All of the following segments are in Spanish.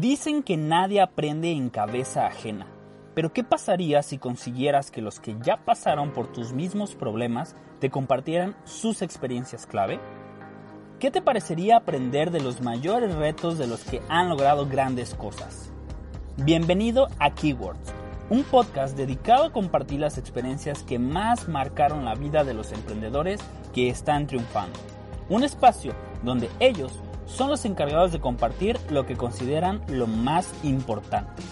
Dicen que nadie aprende en cabeza ajena. Pero ¿qué pasaría si consiguieras que los que ya pasaron por tus mismos problemas te compartieran sus experiencias clave? ¿Qué te parecería aprender de los mayores retos de los que han logrado grandes cosas? Bienvenido a Keywords, un podcast dedicado a compartir las experiencias que más marcaron la vida de los emprendedores que están triunfando. Un espacio donde ellos son los encargados de compartir lo que consideran lo más importante.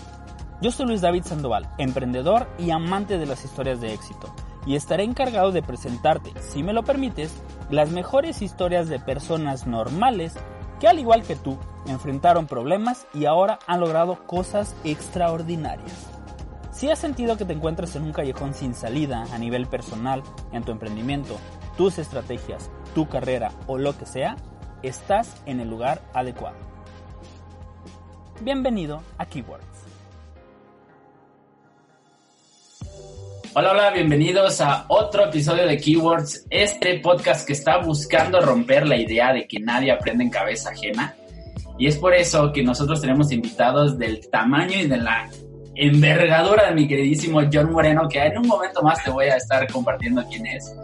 Yo soy Luis David Sandoval, emprendedor y amante de las historias de éxito, y estaré encargado de presentarte, si me lo permites, las mejores historias de personas normales que al igual que tú, enfrentaron problemas y ahora han logrado cosas extraordinarias. Si has sentido que te encuentras en un callejón sin salida a nivel personal, en tu emprendimiento, tus estrategias, tu carrera o lo que sea, estás en el lugar adecuado. Bienvenido a Keywords. Hola, hola, bienvenidos a otro episodio de Keywords, este podcast que está buscando romper la idea de que nadie aprende en cabeza ajena. Y es por eso que nosotros tenemos invitados del tamaño y de la envergadura de mi queridísimo John Moreno, que en un momento más te voy a estar compartiendo quién es.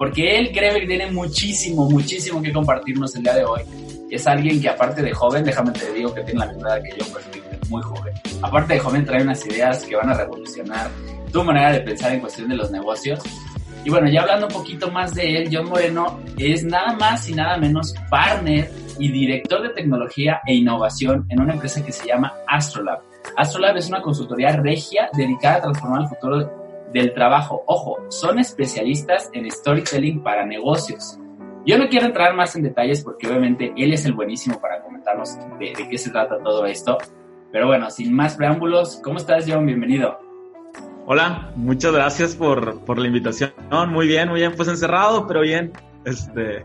Porque él cree que tiene muchísimo, muchísimo que compartirnos el día de hoy. Es alguien que aparte de joven, déjame te digo que tiene la misma edad que yo, pues muy joven. Aparte de joven trae unas ideas que van a revolucionar tu manera de pensar en cuestión de los negocios. Y bueno, ya hablando un poquito más de él, John Moreno es nada más y nada menos partner y director de tecnología e innovación en una empresa que se llama Astrolab. Astrolab es una consultoría regia dedicada a transformar el futuro del trabajo. Ojo, son especialistas en storytelling para negocios. Yo no quiero entrar más en detalles porque obviamente él es el buenísimo para comentarnos de, qué se trata todo esto. Pero bueno, sin más preámbulos, ¿cómo estás John? Bienvenido. Hola, muchas gracias por, por la invitación. muy bien, muy bien, pues encerrado, pero bien. Este,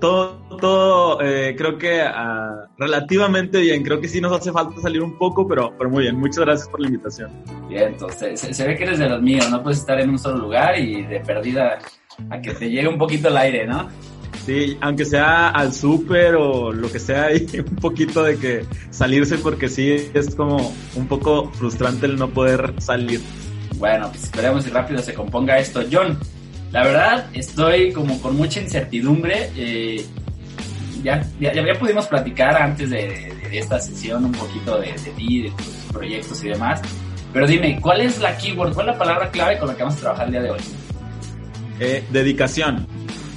todo, todo eh, creo que uh, relativamente bien. Creo que sí nos hace falta salir un poco, pero, pero muy bien. Muchas gracias por la invitación. Bien, entonces se, ve que eres de los míos. No puedes estar en un solo lugar y de perdida a que te llegue un poquito el aire, ¿no? Sí, aunque sea al súper o lo que sea, hay un poquito de que salirse porque sí es como un poco frustrante el no poder salir. Bueno, pues esperemos y rápido se componga esto. John, la verdad estoy como con mucha incertidumbre. Eh, ya, ya, ya, pudimos platicar antes de, esta sesión un poquito de, de ti, de tus proyectos y demás. Pero dime, ¿cuál es la keyword, cuál es la palabra clave con la que vamos a trabajar el día de hoy? Eh, dedicación.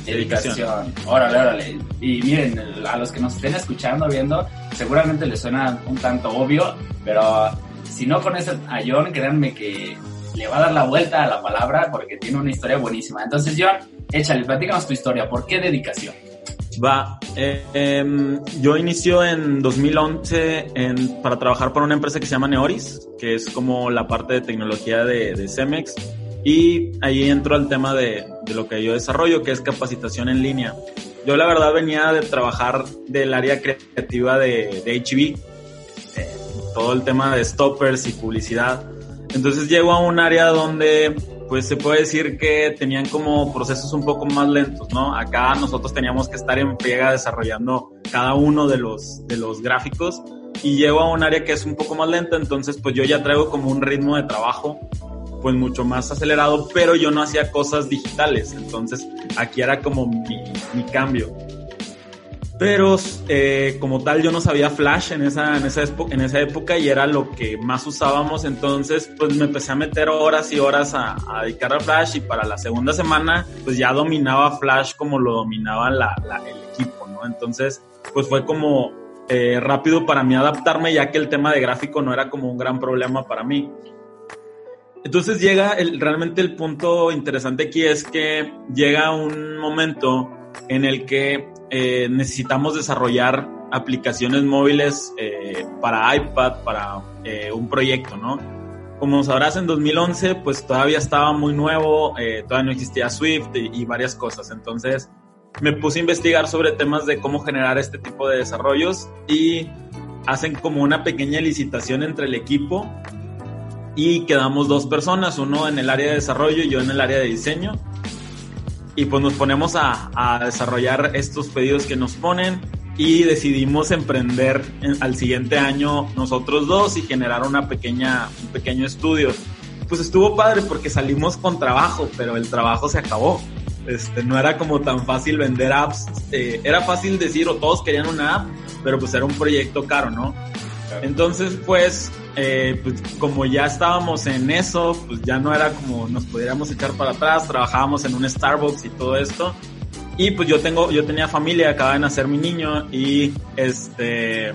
Dedicación. Órale, órale. Y miren, a los que nos estén escuchando, viendo, seguramente les suena un tanto obvio, pero si no conocen a John, créanme que le va a dar la vuelta a la palabra porque tiene una historia buenísima. Entonces, John, échale, platícanos tu historia. ¿Por qué dedicación? Va, eh, em, yo inicio en 2011 en, para trabajar para una empresa que se llama Neoris, que es como la parte de tecnología de, de Cemex y ahí entro al tema de, de, lo que yo desarrollo, que es capacitación en línea. Yo la verdad venía de trabajar del área creativa de, de HB, eh, todo el tema de stoppers y publicidad. Entonces llego a un área donde pues se puede decir que tenían como procesos un poco más lentos, ¿no? Acá nosotros teníamos que estar en pega desarrollando cada uno de los, de los gráficos y llego a un área que es un poco más lenta, entonces pues yo ya traigo como un ritmo de trabajo pues mucho más acelerado, pero yo no hacía cosas digitales, entonces aquí era como mi, mi cambio. Pero eh, como tal yo no sabía Flash en esa, en, esa en esa época y era lo que más usábamos, entonces pues me empecé a meter horas y horas a, dedicar a Flash y para la segunda semana pues ya dominaba Flash como lo dominaba la, el equipo, ¿no? Entonces pues fue como eh, rápido para mí adaptarme ya que el tema de gráfico no era como un gran problema para mí. Entonces llega realmente el punto interesante aquí es que llega un momento en el que eh, necesitamos desarrollar aplicaciones móviles eh, para iPad, para eh, un proyecto, ¿no? Como sabrás, en 2011, pues todavía estaba muy nuevo, eh, todavía no existía Swift y, y, varias cosas. Entonces, me puse a investigar sobre temas de cómo generar este tipo de desarrollos y hacen como una pequeña licitación entre el equipo y quedamos dos personas, uno en el área de desarrollo y yo en el área de diseño. Y pues nos ponemos a, a desarrollar estos pedidos que nos ponen y decidimos emprender al siguiente año nosotros dos y generar una pequeña, un pequeño estudio. Pues estuvo padre porque salimos con trabajo, pero el trabajo se acabó. Este, no era como tan fácil vender apps. Eh, era fácil decir, o todos querían una app, pero pues era un proyecto caro, ¿no? Entonces, pues, eh, pues, como ya estábamos en eso, pues ya no era como nos pudiéramos echar para atrás, trabajábamos en un Starbucks y todo esto. Y pues yo tengo, yo tenía familia, acaba de nacer mi niño y este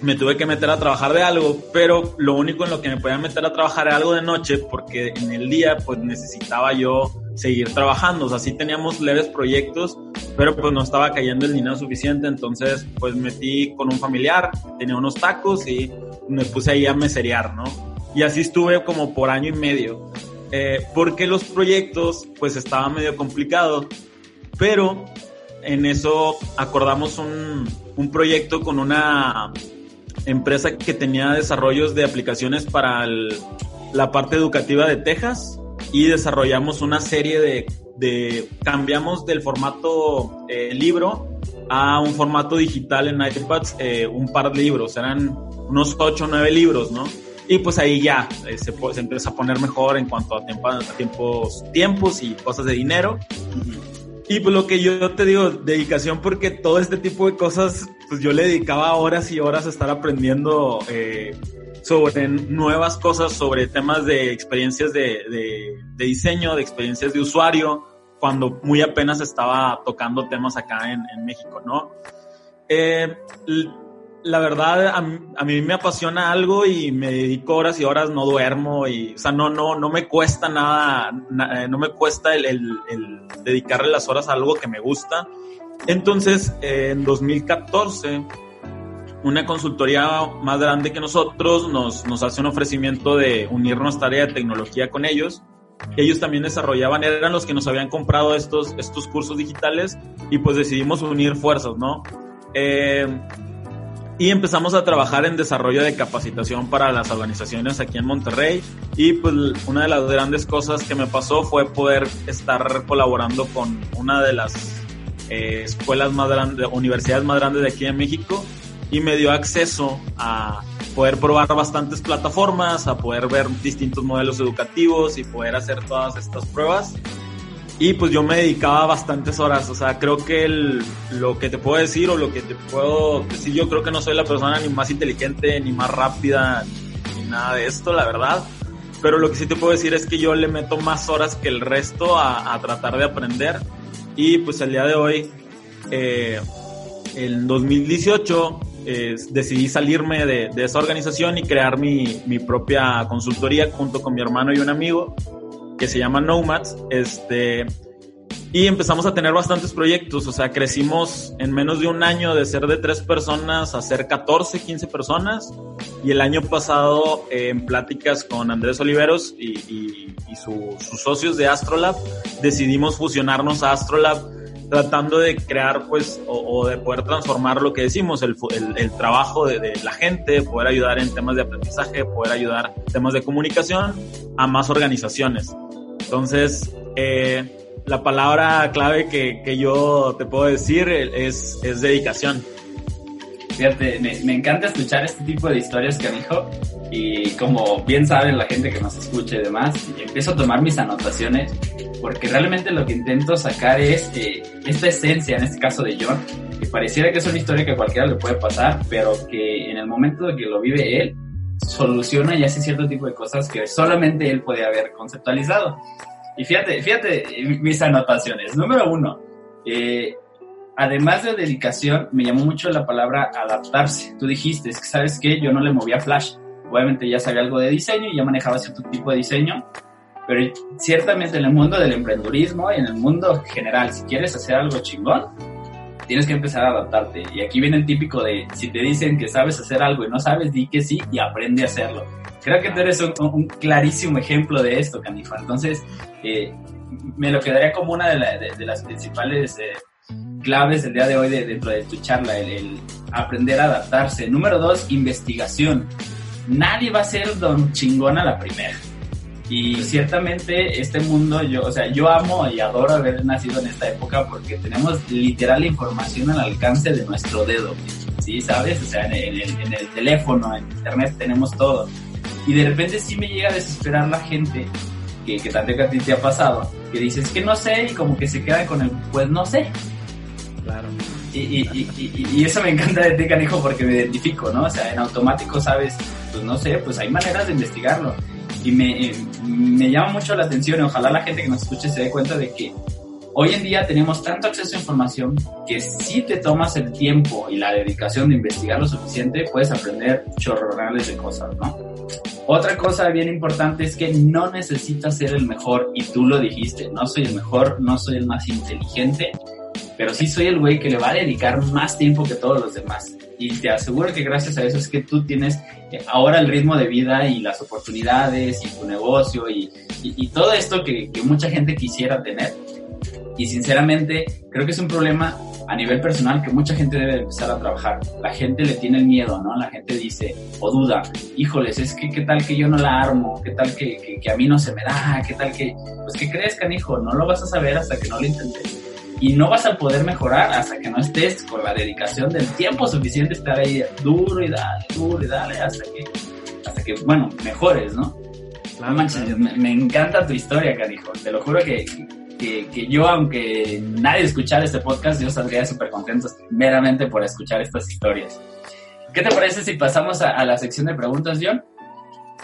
me tuve que meter a trabajar de algo, pero lo único en lo que me podía meter a trabajar era algo de noche porque en el día pues necesitaba yo seguir trabajando, o sea, sí teníamos leves proyectos, pero pues no estaba cayendo el dinero suficiente, entonces pues metí con un familiar, tenía unos tacos y me puse ahí a meserear, ¿no? Y así estuve como por año y medio, eh, porque los proyectos pues estaban medio complicados pero en eso acordamos un proyecto con una empresa que tenía desarrollos de aplicaciones para la parte educativa de Texas y desarrollamos una serie de, de cambiamos del formato eh, libro a un formato digital en iPads, eh, un par de libros, eran unos 8 o 9 libros, ¿no? Y pues ahí ya eh, se, se, empieza a poner mejor en cuanto a, tiempo, a tiempos, tiempos y cosas de dinero. Y pues lo que yo te digo, dedicación porque todo este tipo de cosas, pues yo le dedicaba horas y horas a estar aprendiendo eh, sobre nuevas cosas, sobre temas de experiencias de, de, diseño, de experiencias de usuario, cuando muy apenas estaba tocando temas acá en, México, ¿no? Eh, la verdad, a, mí me apasiona algo y me dedico horas y horas, no duermo y, o sea, no, no, no me cuesta nada, na, no me cuesta el, dedicarle las horas a algo que me gusta. Entonces, eh, en 2014, una consultoría más grande que nosotros nos, nos hace un ofrecimiento de unir nuestra área de tecnología con ellos. Ellos también desarrollaban, eran los que nos habían comprado estos, estos cursos digitales y pues decidimos unir fuerzas, ¿no? Eh, y empezamos a trabajar en desarrollo de capacitación para las organizaciones aquí en Monterrey y pues una de las grandes cosas que me pasó fue poder estar colaborando con una de las eh, escuelas más grandes, universidades más grandes de aquí en México y me dio acceso a poder probar bastantes plataformas, a poder ver distintos modelos educativos y poder hacer todas estas pruebas y pues yo me dedicaba bastantes horas, o sea, creo que el, lo que te puedo decir o lo que te puedo decir, yo creo que no soy la persona ni más inteligente, ni más rápida, ni nada de esto, la verdad. Pero lo que sí te puedo decir es que yo le meto más horas que el resto a, a tratar de aprender. Y pues el día de hoy, eh, en 2018, decidí salirme de, esa organización y crear mi, propia consultoría junto con mi hermano y un amigo que se llama Nomads, este, y empezamos a tener bastantes proyectos, o sea, crecimos en menos de un año de ser de tres personas a ser 14, 15 personas, y el año pasado eh, en pláticas con Andrés Oliveros y, y, y su, sus socios de Astrolab, decidimos fusionarnos a Astrolab tratando de crear pues o, o, de poder transformar lo que decimos, el, el, el trabajo de, de, la gente, poder ayudar en temas de aprendizaje, poder ayudar en temas de comunicación a más organizaciones. Entonces, eh, la palabra clave que, que, yo te puedo decir es, es dedicación. Fíjate, me, me, encanta escuchar este tipo de historias dijo y como bien saben la gente que nos escucha y demás, empiezo a tomar mis anotaciones porque realmente lo que intento sacar es eh, esta esencia, en este caso de John, que pareciera que es una historia que a cualquiera le puede pasar, pero que en el momento de que lo vive él, soluciona y hace cierto tipo de cosas que solamente él puede haber conceptualizado. Y fíjate, fíjate mis anotaciones. Número uno, eh, además de dedicación, me llamó mucho la palabra adaptarse. Tú dijiste, es que sabes que yo no le movía Flash. Obviamente ya sabía algo de diseño y ya manejaba cierto tipo de diseño, pero ciertamente en el mundo del emprendedurismo y en el mundo general, si quieres hacer algo chingón, tienes que empezar a adaptarte. Y aquí viene el típico de, si te dicen que sabes hacer algo y no sabes, di que sí y aprende a hacerlo. Creo que tú eres un, clarísimo ejemplo de esto, Canifa. Entonces, eh, me lo quedaría como una de, las principales eh, claves del día de hoy dentro de tu charla, el, aprender a adaptarse. Número dos, investigación. Nadie va a ser don chingón a la primera. Y ciertamente este mundo, yo, o sea, yo amo y adoro haber nacido en esta época porque tenemos literal información al alcance de nuestro dedo, ¿sí? ¿Sabes? O sea, en el, en el teléfono, en internet tenemos todo. Y de repente sí me llega a desesperar la gente que, que también a ti te ha pasado, que dices que no sé y como que se queda con el, pues no sé. Claro. Y, y, y, y, eso me encanta de ti, canijo, porque me identifico, ¿no? O sea, en automático sabes, pues no sé, pues hay maneras de investigarlo y me, me llama mucho la atención y ojalá la gente que nos escuche se dé cuenta de que hoy en día tenemos tanto acceso a información que si te tomas el tiempo y la dedicación de investigar lo suficiente, puedes aprender chorrorales de cosas, ¿no? Otra cosa bien importante es que no necesitas ser el mejor y tú lo dijiste, no soy el mejor, no soy el más inteligente, pero sí soy el güey que le va a dedicar más tiempo que todos los demás y te aseguro que gracias a eso es que tú tienes eh, ahora el ritmo de vida y las oportunidades y tu negocio y, y, todo esto que, mucha gente quisiera tener. Y sinceramente creo que es un problema a nivel personal que mucha gente debe empezar a trabajar. La gente le tiene el miedo, ¿no? La gente dice o duda, híjoles, es que qué tal que yo no la armo, qué tal que, que, que a mí no se me da, qué tal que, pues que crees, canijo, no lo vas a saber hasta que no lo intentes y no vas a poder mejorar hasta que no estés con la dedicación del tiempo suficiente estar ahí duro y dale, duro y dale hasta que, hasta que bueno, mejores, ¿no? No manches, me, encanta tu historia, carijo. Te lo juro que, que, que, yo, aunque nadie escuchara este podcast, yo saldría súper contento meramente por escuchar estas historias. ¿Qué te parece si pasamos a, a la sección de preguntas, John?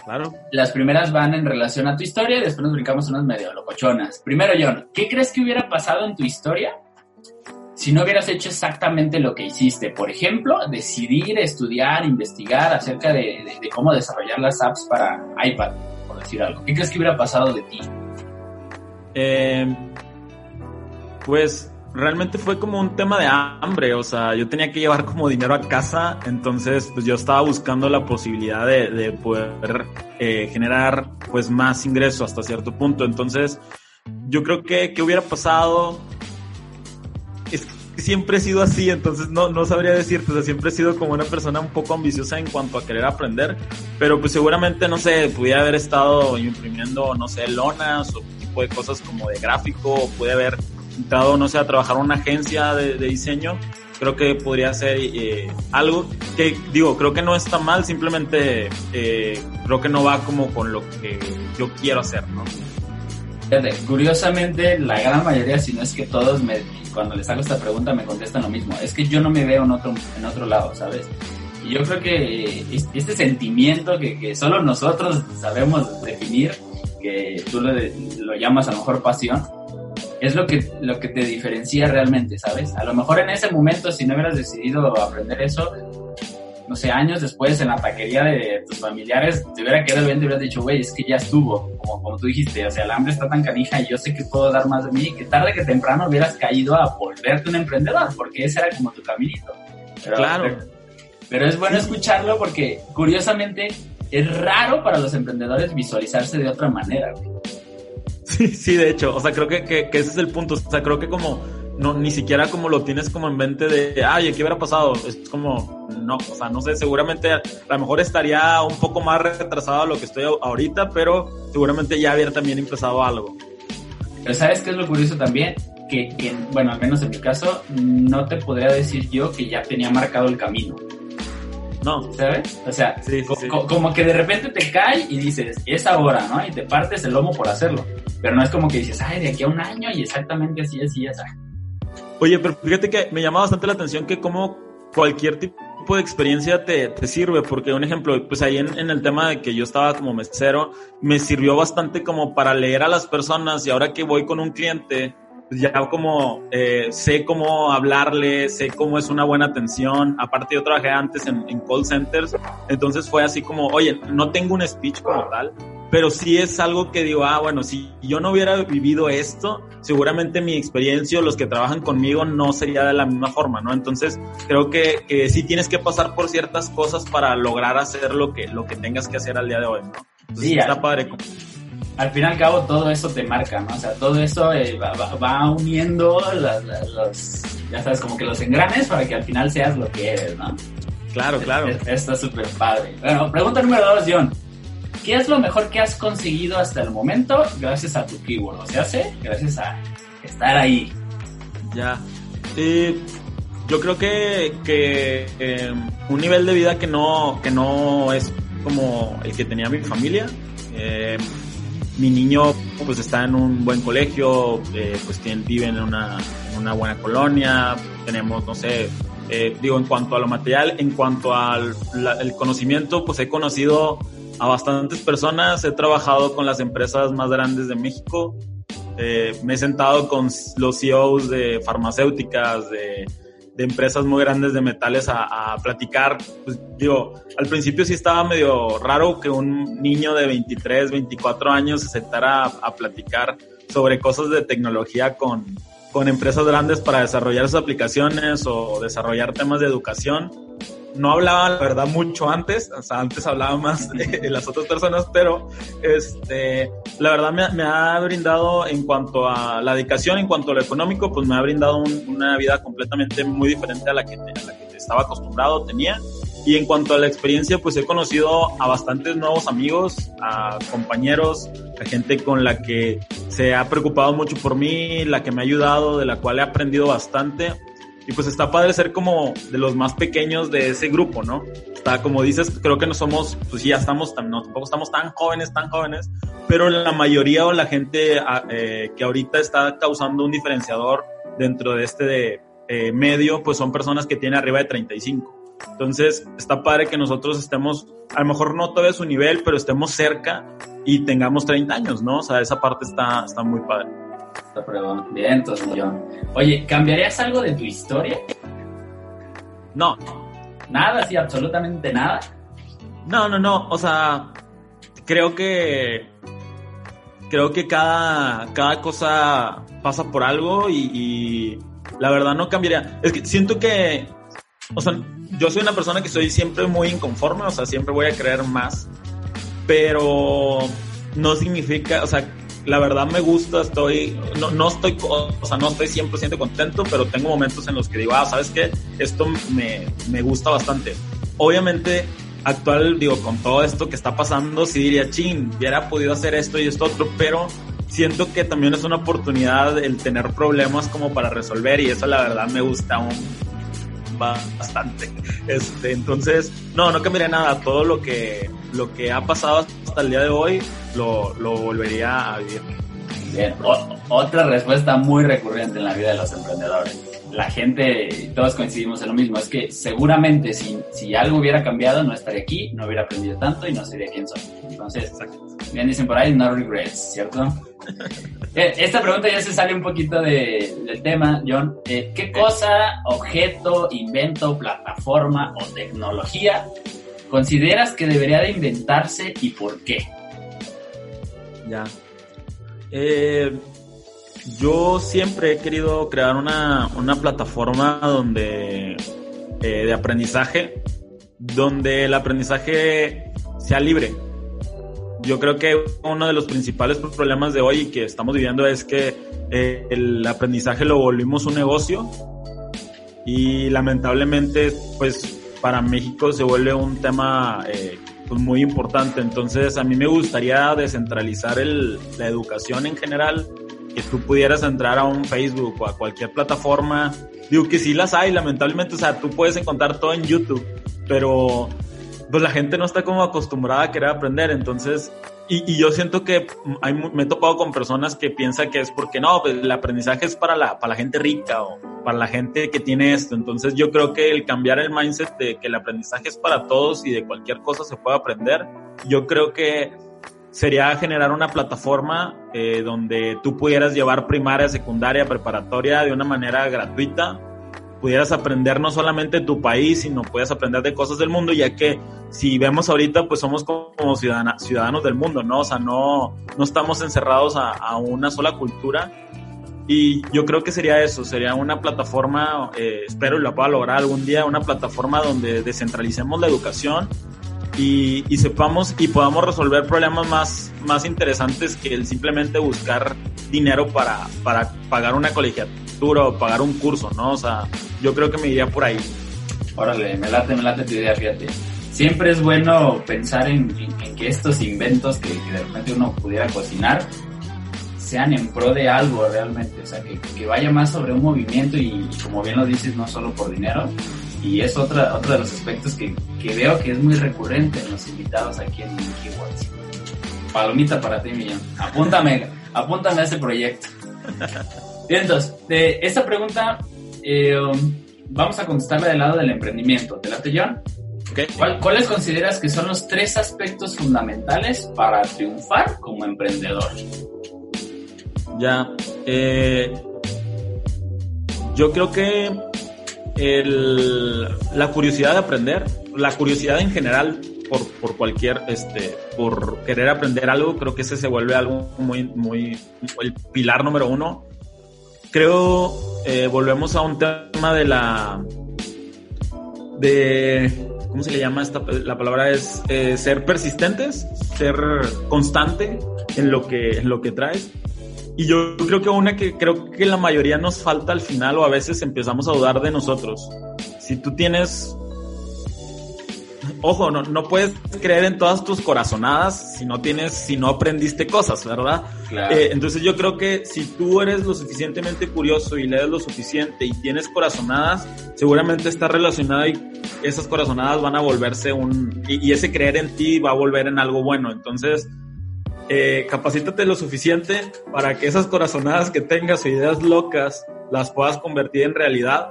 Claro. Las primeras van en relación a tu historia y después nos brincamos unas medio locochonas. Primero, John, ¿qué crees que hubiera pasado en tu historia si no hubieras hecho exactamente lo que hiciste? Por ejemplo, decidir, estudiar, investigar acerca de, cómo desarrollar las apps para iPad, por decir algo. ¿Qué crees que hubiera pasado de ti? Eh, pues realmente fue como un tema de hambre, o sea, yo tenía que llevar como dinero a casa, entonces pues yo estaba buscando la posibilidad de, poder eh, generar pues más ingresos hasta cierto punto, entonces yo creo que, ¿qué hubiera pasado? Es que siempre he sido así, entonces no, no sabría decirte, o sea, siempre he sido como una persona un poco ambiciosa en cuanto a querer aprender, pero pues seguramente, no sé, pudiera haber estado imprimiendo, no sé, lonas o tipo de cosas como de gráfico, o pude haber entrado, no sé, a trabajar en una agencia de, diseño, creo que podría ser eh, algo que, digo, creo que no está mal, simplemente eh, creo que no va como con lo que yo quiero hacer, ¿no? Fíjate, curiosamente, la gran mayoría, si no es que todos, me, cuando les hago esta pregunta, me contestan lo mismo. Es que yo no me veo en otro, en otro lado, ¿sabes? Y yo creo que este sentimiento que, que solo nosotros sabemos definir, que tú lo, lo llamas a lo mejor pasión, es lo que, lo que te diferencia realmente, ¿sabes? A lo mejor en ese momento, si no hubieras decidido aprender eso, no sé, años después en la taquería de tus familiares, te hubiera quedado bien, te hubieras dicho, güey, es que ya estuvo, como, como tú dijiste, o sea, el hambre está tan canija y yo sé que puedo dar más de mí, que tarde que temprano hubieras caído a volverte un emprendedor, porque ese era como tu caminito. claro. Pero, es bueno escucharlo porque, curiosamente, es raro para los emprendedores visualizarse de otra manera, Sí, sí, de hecho, o sea, creo que, que, ese es el punto, o sea, creo que como, no, ni siquiera como lo tienes como en mente de, ay, ¿qué hubiera pasado? Es como, no, o sea, no sé, seguramente a lo mejor estaría un poco más retrasado a lo que estoy ahorita, pero seguramente ya había también empezado algo. Pero ¿sabes qué es lo curioso también? Que, que, bueno, al menos en mi caso, no te podría decir yo que ya tenía marcado el camino. No. ¿Sabes? O sea, como que de repente te cae y dices, es ahora, ¿no? Y te partes el lomo por hacerlo. Pero no es como que dices, ay, de aquí a un año y exactamente así, así, así. Oye, pero fíjate que me llama bastante la atención que como cualquier tipo de experiencia te, te sirve, porque un ejemplo, pues ahí en, en, el tema de que yo estaba como mesero, me sirvió bastante como para leer a las personas y ahora que voy con un cliente, ya como eh, sé cómo hablarle, sé cómo es una buena atención. Aparte yo trabajé antes en, en, call centers, entonces fue así como, oye, no tengo un speech como tal, pero sí es algo que digo, ah, bueno, si yo no hubiera vivido esto, seguramente mi experiencia o los que trabajan conmigo no sería de la misma forma, ¿no? Entonces, creo que, que sí tienes que pasar por ciertas cosas para lograr hacer lo que, lo que tengas que hacer al día de hoy, ¿no? Entonces, Sí, está padre. Al fin y al cabo, todo eso te marca, ¿no? O sea, todo eso eh, va, va- va uniendo las- las- los, ya sabes, como que los engranes para que al final seas lo que eres, ¿no? Claro, claro. Es- Está súper padre. Bueno, pregunta número dos, John. ¿Qué es lo mejor que has conseguido hasta el momento gracias a tu keyword? O sea, ¿sí? gracias a estar ahí. Ya. Eh, yo creo que, que eh, un nivel de vida que no, que no es como el que tenía mi familia. Eh, mi niño pues está en un buen colegio, eh, pues tiene, vive en una, una buena colonia, tenemos, no sé, eh, digo, en cuanto a lo material, en cuanto al conocimiento, pues he conocido a bastantes personas, he trabajado con las empresas más grandes de México, eh, me he sentado con los CEOs de farmacéuticas, de, de empresas muy grandes de metales a, platicar. Pues, digo, al principio sí estaba medio raro que un niño de 23, 24 años se sentara a, a platicar sobre cosas de tecnología con, con empresas grandes para desarrollar sus aplicaciones o desarrollar temas de educación. No hablaba, la verdad, mucho antes, o sea, antes hablaba más de las otras personas, pero este, la verdad me, ha brindado en cuanto a la dedicación, en cuanto a lo económico, pues me ha brindado un- una vida completamente muy diferente a la, que, a la que estaba acostumbrado, tenía. Y en cuanto a la experiencia, pues he conocido a bastantes nuevos amigos, a compañeros, a gente con la que se ha preocupado mucho por mí, la que me ha ayudado, de la cual he aprendido bastante. Y pues está padre ser como de los más pequeños de ese grupo, ¿no? Está, como dices, creo que no somos, pues sí, ya estamos, no, tampoco estamos tan jóvenes, tan jóvenes, pero la mayoría o la gente ah, eh, que ahorita está causando un diferenciador dentro de este de, eh, medio, pues son personas que tienen arriba de 35. Entonces, está padre que nosotros estemos, a lo mejor no todavía su nivel, pero estemos cerca y tengamos 30 años, ¿no? O sea, esa parte está, está muy padre. Está prueba. Bien, entonces, John. Oye, ¿cambiarías algo de tu historia? No, Nada, sí, absolutamente nada. No, no, no. O sea, creo que. Creo que cada, cada cosa pasa por algo y, y la verdad no cambiaría. Es que siento que. O sea, yo soy una persona que soy siempre muy inconforme, o sea, siempre voy a creer más. Pero no significa, o sea, la verdad me gusta, estoy, no, no estoy, o sea, no estoy 100% contento, pero tengo momentos en los que digo, ah, ¿sabes qué? Esto me, me gusta bastante. Obviamente, actual, digo, con todo esto que está pasando, sí diría, chin, hubiera podido hacer esto y esto otro, pero siento que también es una oportunidad el tener problemas como para resolver y eso la verdad me gusta bastante. Este, entonces, no, no cambiaría nada. Todo lo que, lo que ha pasado hasta el día de hoy lo, lo volvería a vivir. Bien, o- otra respuesta muy recurrente en la vida de los emprendedores. La gente, todos coincidimos en lo mismo, es que seguramente si, si algo hubiera cambiado no estaría aquí, no hubiera aprendido tanto y no sería quien soy. Entonces, bien dicen por ahí, no regrets, ¿cierto? Eh, Esta pregunta ya se sale un poquito de- del tema, John. Eh, ¿Qué cosa, objeto, invento, plataforma o tecnología consideras que debería de inventarse y por qué? Ya. Eh, yo siempre he querido crear una, una plataforma donde eh, de aprendizaje, donde el aprendizaje sea libre. Yo creo que uno de los principales problemas de hoy que estamos viviendo es que eh, el aprendizaje lo volvimos un negocio y lamentablemente pues para México se vuelve un tema eh, pues, muy importante. Entonces a mí me gustaría descentralizar el, la educación en general, que tú pudieras entrar a un Facebook o a cualquier plataforma. Digo que sí las hay, lamentablemente, o sea, tú puedes encontrar todo en YouTube, pero pues la gente no está como acostumbrada a querer aprender, entonces, y, y yo siento que hay, me he topado con personas que piensan que es porque no, pues el aprendizaje es para la, para la gente rica o para la gente que tiene esto, entonces yo creo que el cambiar el mindset de que el aprendizaje es para todos y de cualquier cosa se puede aprender, yo creo que sería generar una plataforma eh, donde tú pudieras llevar primaria, secundaria, preparatoria de una manera gratuita, pudieras aprender no solamente de tu país, sino puedas aprender de cosas del mundo, ya que si vemos ahorita, pues somos como ciudadanos del mundo, ¿no? O sea, no, no estamos encerrados a, a una sola cultura. Y yo creo que sería eso, sería una plataforma, eh, espero y la pueda lograr algún día, una plataforma donde descentralicemos la educación y, y, sepamos y podamos resolver problemas más, más interesantes que el simplemente buscar dinero para, para pagar una colegiatura o pagar un curso, ¿no? O sea, yo creo que me iría por ahí. Órale, me late, me late tu idea, fíjate. Siempre es bueno pensar en, en, que estos inventos que, que, de repente uno pudiera cocinar sean en pro de algo realmente, o sea, que, que vaya más sobre un movimiento y, y, como bien lo dices, no solo por dinero. Y es otra, otro de los aspectos que, que veo que es muy recurrente en los invitados aquí en Keywords. Palomita para ti, Millón. Apúntame, apúntame a ese proyecto. Entonces, de esta pregunta eh, vamos a contestarla del lado del emprendimiento. ¿Te late, John? Okay. ¿Cuál, ¿Cuáles consideras que son los tres aspectos fundamentales para triunfar como emprendedor? Ya, eh, yo creo que el, la curiosidad de aprender, la curiosidad en general por, por cualquier, este, por querer aprender algo, creo que ese se vuelve algo muy, muy, el pilar número uno. Creo, eh, volvemos a un tema de la, de, ¿cómo se le llama esta? La palabra es eh, ser persistentes, ser constante en lo que, en lo que traes. Y yo creo que una que creo que la mayoría nos falta al final o a veces empezamos a dudar de nosotros. Si tú tienes, ojo, no, no puedes creer en todas tus corazonadas si no tienes, si no aprendiste cosas, ¿verdad? Claro. Eh, entonces yo creo que si tú eres lo suficientemente curioso y lees lo suficiente y tienes corazonadas, seguramente está relacionada y esas corazonadas van a volverse un, y, y ese creer en ti va a volver en algo bueno. Entonces, eh, capacítate lo suficiente para que esas corazonadas que tengas o ideas locas las puedas convertir en realidad.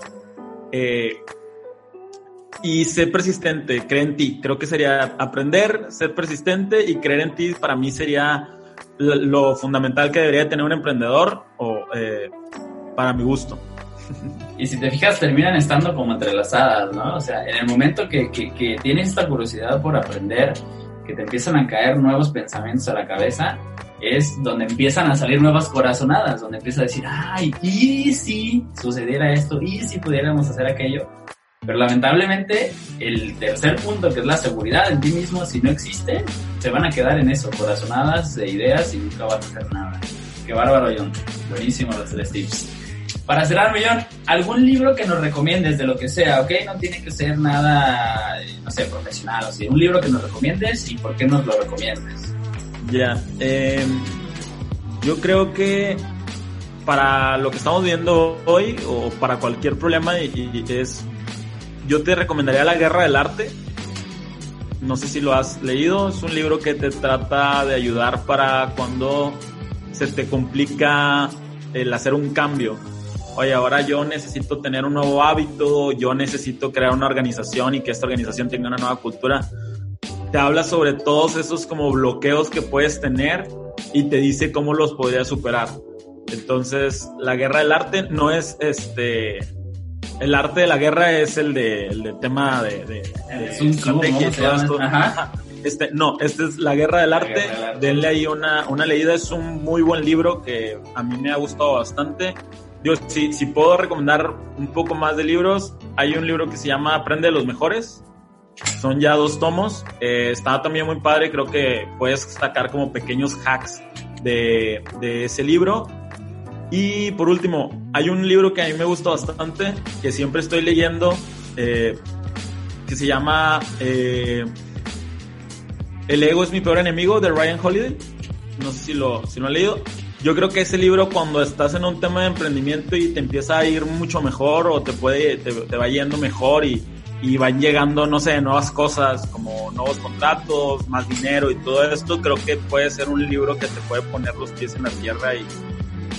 Eh, y ser persistente, cree en ti. Creo que sería aprender, ser persistente y creer en ti para mí sería lo fundamental que debería tener un emprendedor o eh, para mi gusto. Y si te fijas, terminan estando como entrelazadas, ¿no? O sea, en el momento que, que, que tienes esta curiosidad por aprender, que te empiezan a caer nuevos pensamientos a la cabeza, es donde empiezan a salir nuevas corazonadas, donde empieza a decir, ay, y si sucediera esto, y si pudiéramos hacer aquello. Pero lamentablemente, el tercer punto, que es la seguridad en ti mismo, si no existe, se van a quedar en eso, corazonadas de ideas y nunca vas a hacer nada. Qué bárbaro, John. Buenísimo los tres tips. Para cerrar, Millón, ¿algún libro que nos recomiendes de lo que sea, ok? No tiene que ser nada, no sé, profesional, o sea, un libro que nos recomiendes y por qué nos lo recomiendas. Ya, eh, yo creo que para lo que estamos viendo hoy o para cualquier problema y, y es, yo te recomendaría La Guerra del Arte. No sé si lo has leído, es un libro que te trata de ayudar para cuando se te complica el hacer un cambio oye, ahora yo necesito tener un nuevo hábito, yo necesito crear una organización y que esta organización tenga una nueva cultura. Te habla sobre todos esos como bloqueos que puedes tener y te dice cómo los podrías superar. Entonces, la guerra del arte no es este. El arte de la guerra es el de, el de tema de, de, de estrategia y todo esto. Ajá. Este, no, este es La Guerra del Arte. Guerra del Arte. Denle ahí una, una leída. Es un muy buen libro que a mí me ha gustado bastante. Yo, si, si puedo recomendar un poco más de libros, hay un libro que se llama Aprende de los Mejores. Son ya dos tomos. Eh, está también muy padre. Creo que puedes sacar como pequeños hacks de, de ese libro. Y por último, hay un libro que a mí me gusta bastante, que siempre estoy leyendo, eh, que se llama eh, El ego es mi peor enemigo, de Ryan Holiday. No sé si lo, si lo han leído yo creo que ese libro cuando estás en un tema de emprendimiento y te empieza a ir mucho mejor o te puede te, va yendo mejor y, y, van llegando no sé nuevas cosas como nuevos contratos más dinero y todo esto creo que puede ser un libro que te puede poner los pies en la tierra y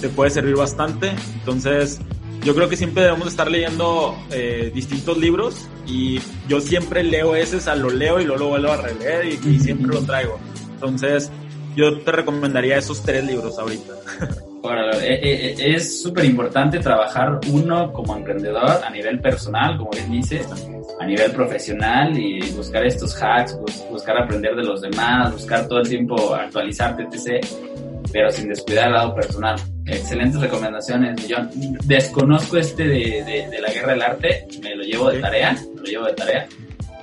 te puede servir bastante entonces yo creo que siempre debemos estar leyendo eh, distintos libros y yo siempre leo ese, o sea, lo leo y luego lo vuelvo a releer y, y siempre lo traigo entonces yo te recomendaría esos tres libros ahorita. Eh, eh, eh, es súper importante trabajar uno como emprendedor a nivel personal, como bien dices, a nivel profesional y buscar estos hacks, bus- buscar aprender de los demás, buscar todo el tiempo actualizarte, etc. Pero sin descuidar el lado personal. Excelentes recomendaciones, John. Desconozco este de, de- de la guerra del arte, me lo llevo de tarea, me lo llevo de tarea.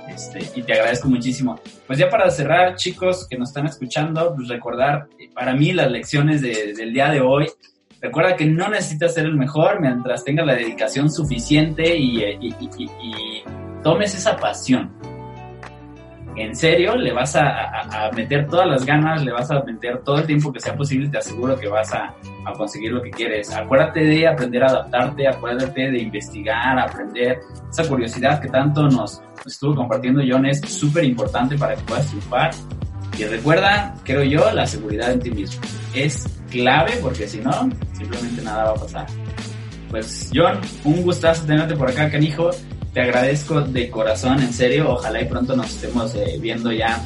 Este, y te agradezco muchísimo. Pues ya para cerrar, chicos que nos están escuchando, pues recordar eh, para mí las lecciones de- del día de hoy. Recuerda que no necesitas ser el mejor mientras tengas la dedicación suficiente y, eh, y- y- y- y tomes esa pasión. En serio, le vas a, a- meter todas las ganas, le vas a meter todo el tiempo que sea posible, te aseguro que vas a, a conseguir lo que quieres. Acuérdate de aprender a adaptarte, acuérdate de investigar, aprender. Esa curiosidad que tanto nos, nos estuvo compartiendo John es súper importante para que puedas triunfar. Y recuerda, creo yo, la seguridad en ti mismo. Es clave porque si no, simplemente nada va a pasar. Pues John, un gustazo tenerte por acá, canijo. Te agradezco de corazón, en serio. Ojalá y pronto nos estemos eh, viendo ya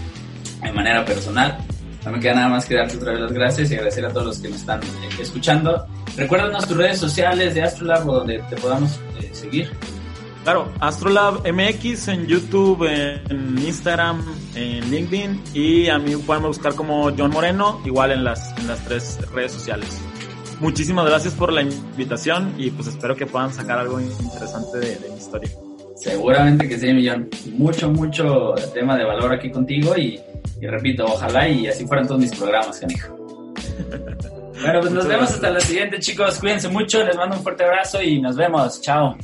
de manera personal. No me queda nada más que darte otra vez las gracias y agradecer a todos los que nos están eh, escuchando. Recuérdanos tus redes sociales de Astrolab donde te podamos eh, seguir. Claro, Astrolab MX en YouTube, en Instagram, en LinkedIn y a mí pueden buscar como John Moreno, igual en las, en las tres redes sociales. Muchísimas gracias por la invitación y pues espero que puedan sacar algo interesante de, de mi historia. Seguramente que sí, Millón. Mucho, mucho tema de valor aquí contigo y, y repito, ojalá y así fueran todos mis programas, canijo. Bueno, pues nos vemos gracias. hasta la siguiente, chicos. Cuídense mucho, les mando un fuerte abrazo y nos vemos. Chao.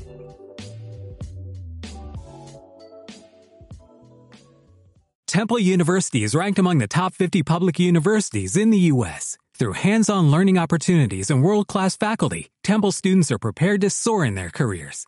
Temple University is ranked among the top 50 public universities in the U.S. Through hands-on learning opportunities and world-class faculty, Temple students are prepared to soar in their careers.